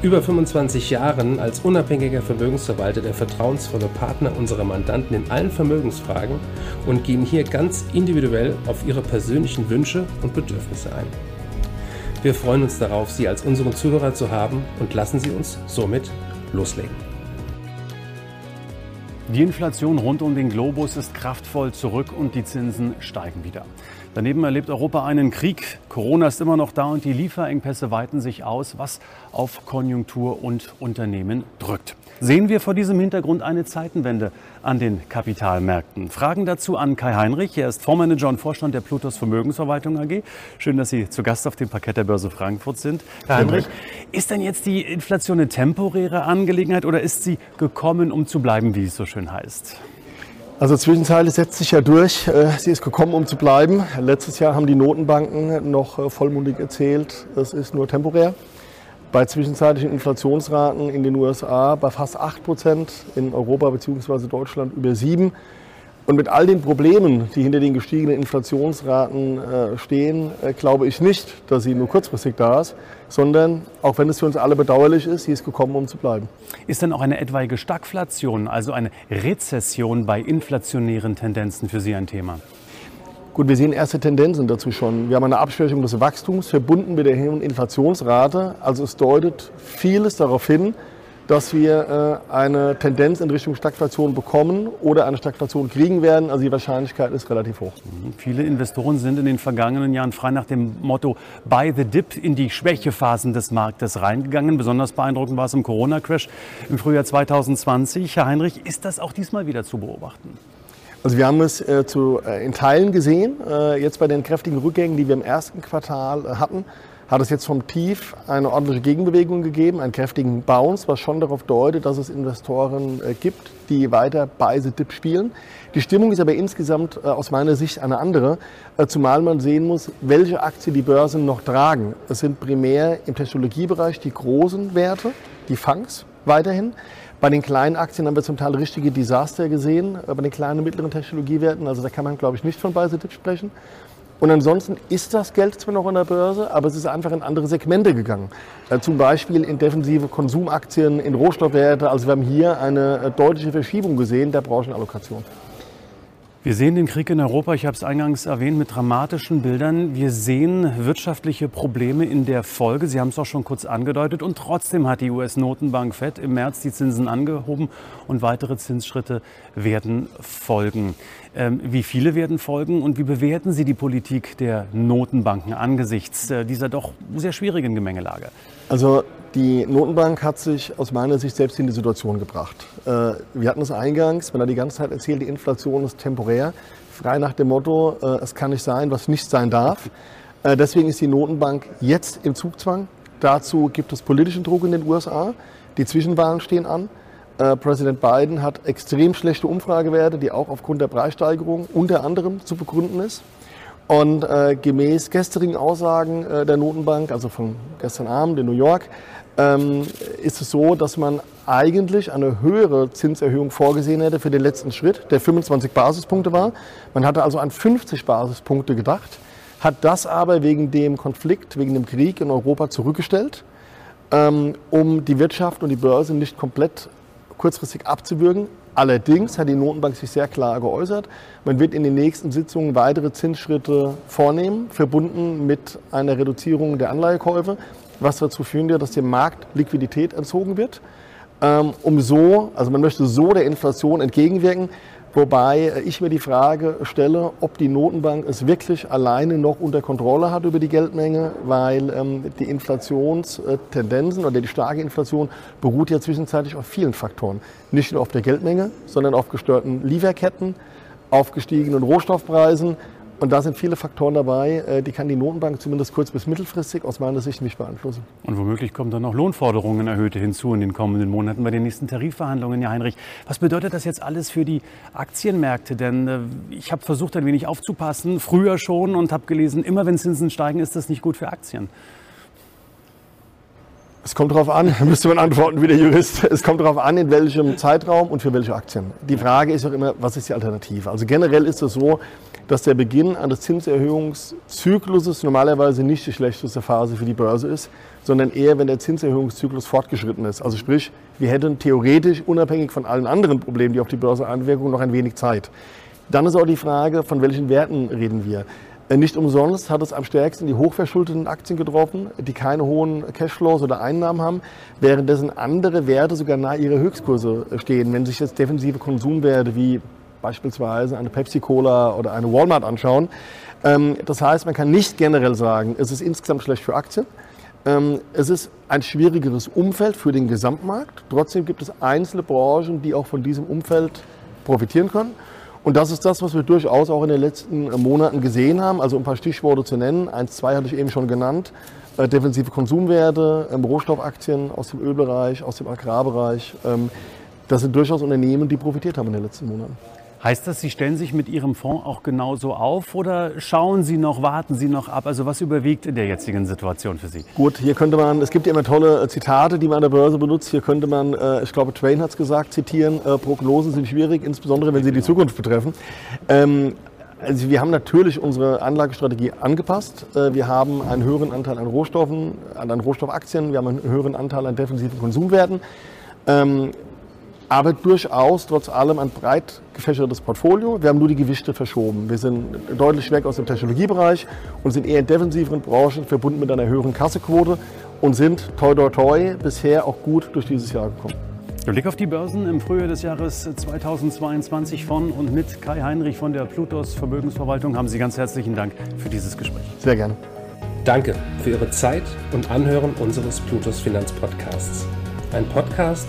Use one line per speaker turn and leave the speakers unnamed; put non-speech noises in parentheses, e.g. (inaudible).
über 25 Jahren als unabhängiger Vermögensverwalter der vertrauensvolle Partner unserer Mandanten in allen Vermögensfragen und gehen hier ganz individuell auf ihre persönlichen Wünsche und Bedürfnisse ein. Wir freuen uns darauf, Sie als unseren Zuhörer zu haben und lassen Sie uns somit loslegen.
Die Inflation rund um den Globus ist kraftvoll zurück und die Zinsen steigen wieder. Daneben erlebt Europa einen Krieg. Corona ist immer noch da und die Lieferengpässe weiten sich aus, was auf Konjunktur und Unternehmen drückt. Sehen wir vor diesem Hintergrund eine Zeitenwende an den Kapitalmärkten? Fragen dazu an Kai Heinrich. Er ist Fondsmanager und Vorstand der Plutos Vermögensverwaltung AG. Schön, dass Sie zu Gast auf dem Parkett der Börse Frankfurt sind. Kai Heinrich, ist denn jetzt die Inflation eine temporäre Angelegenheit oder ist sie gekommen, um zu bleiben, wie es so schön heißt?
Also zwischenzeitlich setzt sich ja durch. Äh, sie ist gekommen, um zu bleiben. Letztes Jahr haben die Notenbanken noch äh, vollmundig erzählt, es ist nur temporär. Bei zwischenzeitlichen Inflationsraten in den USA bei fast 8 Prozent, in Europa bzw. Deutschland über 7 und mit all den Problemen, die hinter den gestiegenen Inflationsraten äh, stehen, äh, glaube ich nicht, dass sie nur kurzfristig da ist, sondern auch wenn es für uns alle bedauerlich ist, sie ist gekommen, um zu bleiben.
Ist denn auch eine etwaige Stagflation, also eine Rezession bei inflationären Tendenzen für Sie ein Thema?
Gut, wir sehen erste Tendenzen dazu schon. Wir haben eine Abschwächung des Wachstums verbunden mit der hohen Inflationsrate. Also es deutet vieles darauf hin, dass wir äh, eine Tendenz in Richtung Stagflation bekommen oder eine Stagflation kriegen werden. Also die Wahrscheinlichkeit ist relativ hoch.
Mhm. Viele Investoren sind in den vergangenen Jahren frei nach dem Motto Buy the Dip in die Schwächephasen des Marktes reingegangen. Besonders beeindruckend war es im Corona-Crash im Frühjahr 2020. Herr Heinrich, ist das auch diesmal wieder zu beobachten?
Also wir haben es äh, zu, äh, in Teilen gesehen, äh, jetzt bei den kräftigen Rückgängen, die wir im ersten Quartal äh, hatten hat es jetzt vom Tief eine ordentliche Gegenbewegung gegeben, einen kräftigen Bounce, was schon darauf deutet, dass es Investoren äh, gibt, die weiter bei The Dip spielen. Die Stimmung ist aber insgesamt äh, aus meiner Sicht eine andere, äh, zumal man sehen muss, welche Aktien die Börsen noch tragen. Es sind primär im Technologiebereich die großen Werte, die Fangs weiterhin. Bei den kleinen Aktien haben wir zum Teil richtige Desaster gesehen, bei den kleinen und mittleren Technologiewerten. Also da kann man, glaube ich, nicht von Dip sprechen. Und ansonsten ist das Geld zwar noch an der Börse, aber es ist einfach in andere Segmente gegangen. Äh, zum Beispiel in defensive Konsumaktien, in Rohstoffwerte. Also wir haben hier eine äh, deutliche Verschiebung gesehen der Branchenallokation.
Wir sehen den Krieg in Europa, ich habe es eingangs erwähnt, mit dramatischen Bildern. Wir sehen wirtschaftliche Probleme in der Folge. Sie haben es auch schon kurz angedeutet. Und trotzdem hat die US-Notenbank Fed im März die Zinsen angehoben und weitere Zinsschritte werden folgen. Ähm, wie viele werden folgen und wie bewerten Sie die Politik der Notenbanken angesichts äh, dieser doch sehr schwierigen Gemengelage?
Also die Notenbank hat sich aus meiner Sicht selbst in die Situation gebracht. Äh, wir hatten es eingangs, wenn er die ganze Zeit erzählt, die Inflation ist temporär, frei nach dem Motto, äh, es kann nicht sein, was nicht sein darf. Äh, deswegen ist die Notenbank jetzt im Zugzwang. Dazu gibt es politischen Druck in den USA. Die Zwischenwahlen stehen an. Präsident Biden hat extrem schlechte Umfragewerte, die auch aufgrund der Preissteigerung unter anderem zu begründen ist. Und äh, gemäß gestrigen Aussagen äh, der Notenbank, also von gestern Abend in New York, ähm, ist es so, dass man eigentlich eine höhere Zinserhöhung vorgesehen hätte für den letzten Schritt, der 25 Basispunkte war. Man hatte also an 50 Basispunkte gedacht, hat das aber wegen dem Konflikt, wegen dem Krieg in Europa zurückgestellt, ähm, um die Wirtschaft und die Börse nicht komplett kurzfristig abzuwürgen. Allerdings hat die Notenbank sich sehr klar geäußert. Man wird in den nächsten Sitzungen weitere Zinsschritte vornehmen, verbunden mit einer Reduzierung der Anleihekäufe, was dazu führen wird, dass dem Markt Liquidität entzogen wird. Ähm, um so, also man möchte so der Inflation entgegenwirken, Wobei ich mir die Frage stelle, ob die Notenbank es wirklich alleine noch unter Kontrolle hat über die Geldmenge, weil ähm, die Inflationstendenzen oder die starke Inflation beruht ja zwischenzeitlich auf vielen Faktoren. Nicht nur auf der Geldmenge, sondern auf gestörten Lieferketten, auf gestiegenen Rohstoffpreisen Und da sind viele Faktoren dabei, äh, die kann die Notenbank zumindest kurz- bis mittelfristig aus meiner Sicht nicht beeinflussen.
Und womöglich kommen dann noch Lohnforderungen erhöhte hinzu in den kommenden Monaten bei den nächsten Tarifverhandlungen. Ja, Heinrich, was bedeutet das jetzt alles für die Aktienmärkte? Denn äh, ich habe versucht, ein wenig aufzupassen, früher schon und habe gelesen, immer wenn Zinsen steigen, ist das nicht gut für Aktien.
Es kommt darauf an, (laughs) müsste man antworten wie der Jurist. Es kommt darauf an, in welchem Zeitraum und für welche Aktien. Die Frage ist auch immer, was ist die Alternative? Also generell ist es so, dass der Beginn eines Zinserhöhungszykluses normalerweise nicht die schlechteste Phase für die Börse ist, sondern eher, wenn der Zinserhöhungszyklus fortgeschritten ist. Also sprich, wir hätten theoretisch, unabhängig von allen anderen Problemen, die auf die Börse einwirken, noch ein wenig Zeit. Dann ist auch die Frage, von welchen Werten reden wir. Äh, nicht umsonst hat es am stärksten die hochverschuldeten Aktien getroffen, die keine hohen Cashflows oder Einnahmen haben, währenddessen andere Werte sogar nahe ihre Höchstkurse stehen. Wenn sich jetzt defensive Konsumwerte wie beispielsweise eine Pepsi-Cola oder eine Walmart anschauen. Ähm, das heißt, man kann nicht generell sagen, es ist insgesamt schlecht für Aktien. Ähm, es ist ein schwierigeres Umfeld für den Gesamtmarkt. Trotzdem gibt es einzelne Branchen, die auch von diesem Umfeld profitieren können. Und das ist das, was wir durchaus auch in den letzten Monaten gesehen haben. Also um ein paar Stichworte zu nennen. Eins, zwei hatte ich eben schon genannt. Äh, defensive Konsumwerte, ähm, Rohstoffaktien aus dem Ölbereich, aus dem Agrarbereich. das sind durchaus Unternehmen, die profitiert haben in den letzten Monaten.
Heißt das, Sie stellen sich mit Ihrem Fonds auch genauso auf oder schauen Sie noch, warten Sie noch ab? Also was überwiegt in der jetzigen Situation für Sie?
Gut, hier könnte man, es gibt ja immer tolle äh, Zitate, die man an der Börse benutzt. Hier könnte man, äh, ich glaube, Twain hat es gesagt, zitieren, äh, Prognosen sind schwierig, insbesondere wenn sie die Zukunft betreffen. Ähm, also wir haben natürlich unsere Anlagestrategie angepasst. Wir haben einen höheren Anteil an Rohstoffen, an Rohstoffaktien, wir haben einen höheren Anteil an defensiven Konsumwerten. Aber durchaus trotz allem ein breit gefächertes Portfolio. Wir haben nur die Gewichte verschoben. Wir sind deutlich weg aus dem Technologiebereich und sind eher in defensiveren Branchen verbunden mit einer höheren Kassequote und sind toi toi toi bisher auch gut durch dieses Jahr gekommen.
Der Blick auf die Börsen im Frühjahr des Jahres 2022 von und mit Kai Heinrich von der Plutos Vermögensverwaltung haben Sie ganz herzlichen Dank für dieses Gespräch.
Sehr gerne.
Danke für Ihre Zeit und Anhören unseres Plutos Finanzpodcasts. Ein Podcast,